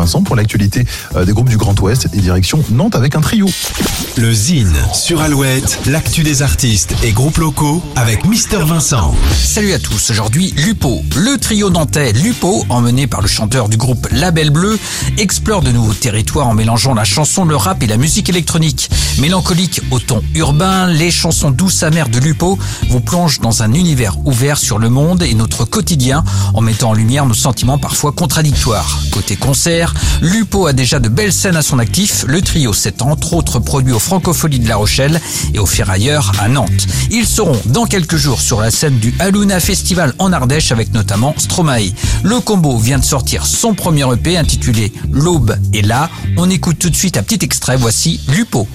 Vincent pour l'actualité euh, des groupes du Grand Ouest et direction Nantes avec un trio. Le Zine sur Alouette, l'actu des artistes et groupes locaux avec Mister Vincent. Salut à tous, aujourd'hui Lupo. Le trio nantais Lupo, emmené par le chanteur du groupe Label Bleu, explore de nouveaux territoires en mélangeant la chanson, le rap et la musique électronique. Mélancolique au ton urbain, les chansons douces amères de Lupo vous plongent dans un univers ouvert sur le monde et notre quotidien en mettant en lumière nos sentiments parfois contradictoires. Côté concert, Lupo a déjà de belles scènes à son actif. Le trio s'est entre autres produit au Francopholies de La Rochelle et au Ferrailleur à Nantes. Ils seront dans quelques jours sur la scène du Aluna Festival en Ardèche avec notamment Stromae. Le combo vient de sortir son premier EP intitulé L'aube est là. On écoute tout de suite un petit extrait. Voici Lupo.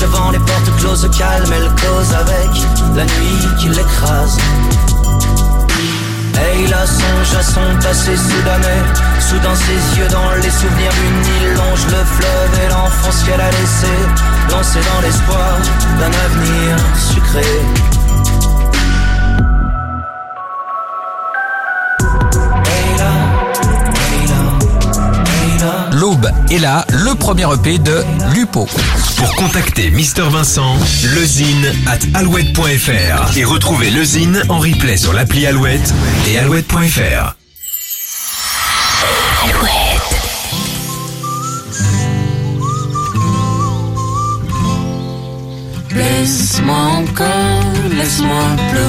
Devant les portes closes, calme, elle cause avec la nuit qui l'écrase. Et il a songe à son passé soudanais, soudain ses yeux dans les souvenirs d'une île longe le fleuve et l'enfance qu'elle a laissé, lancée dans l'espoir d'un avenir sucré. Est là, le premier EP de Lupo. Pour contacter Mister Vincent, lezine at alouette.fr et retrouver le Zine en replay sur l'appli Alouette et alouette.fr. Laisse-moi encore, laisse-moi pleurer.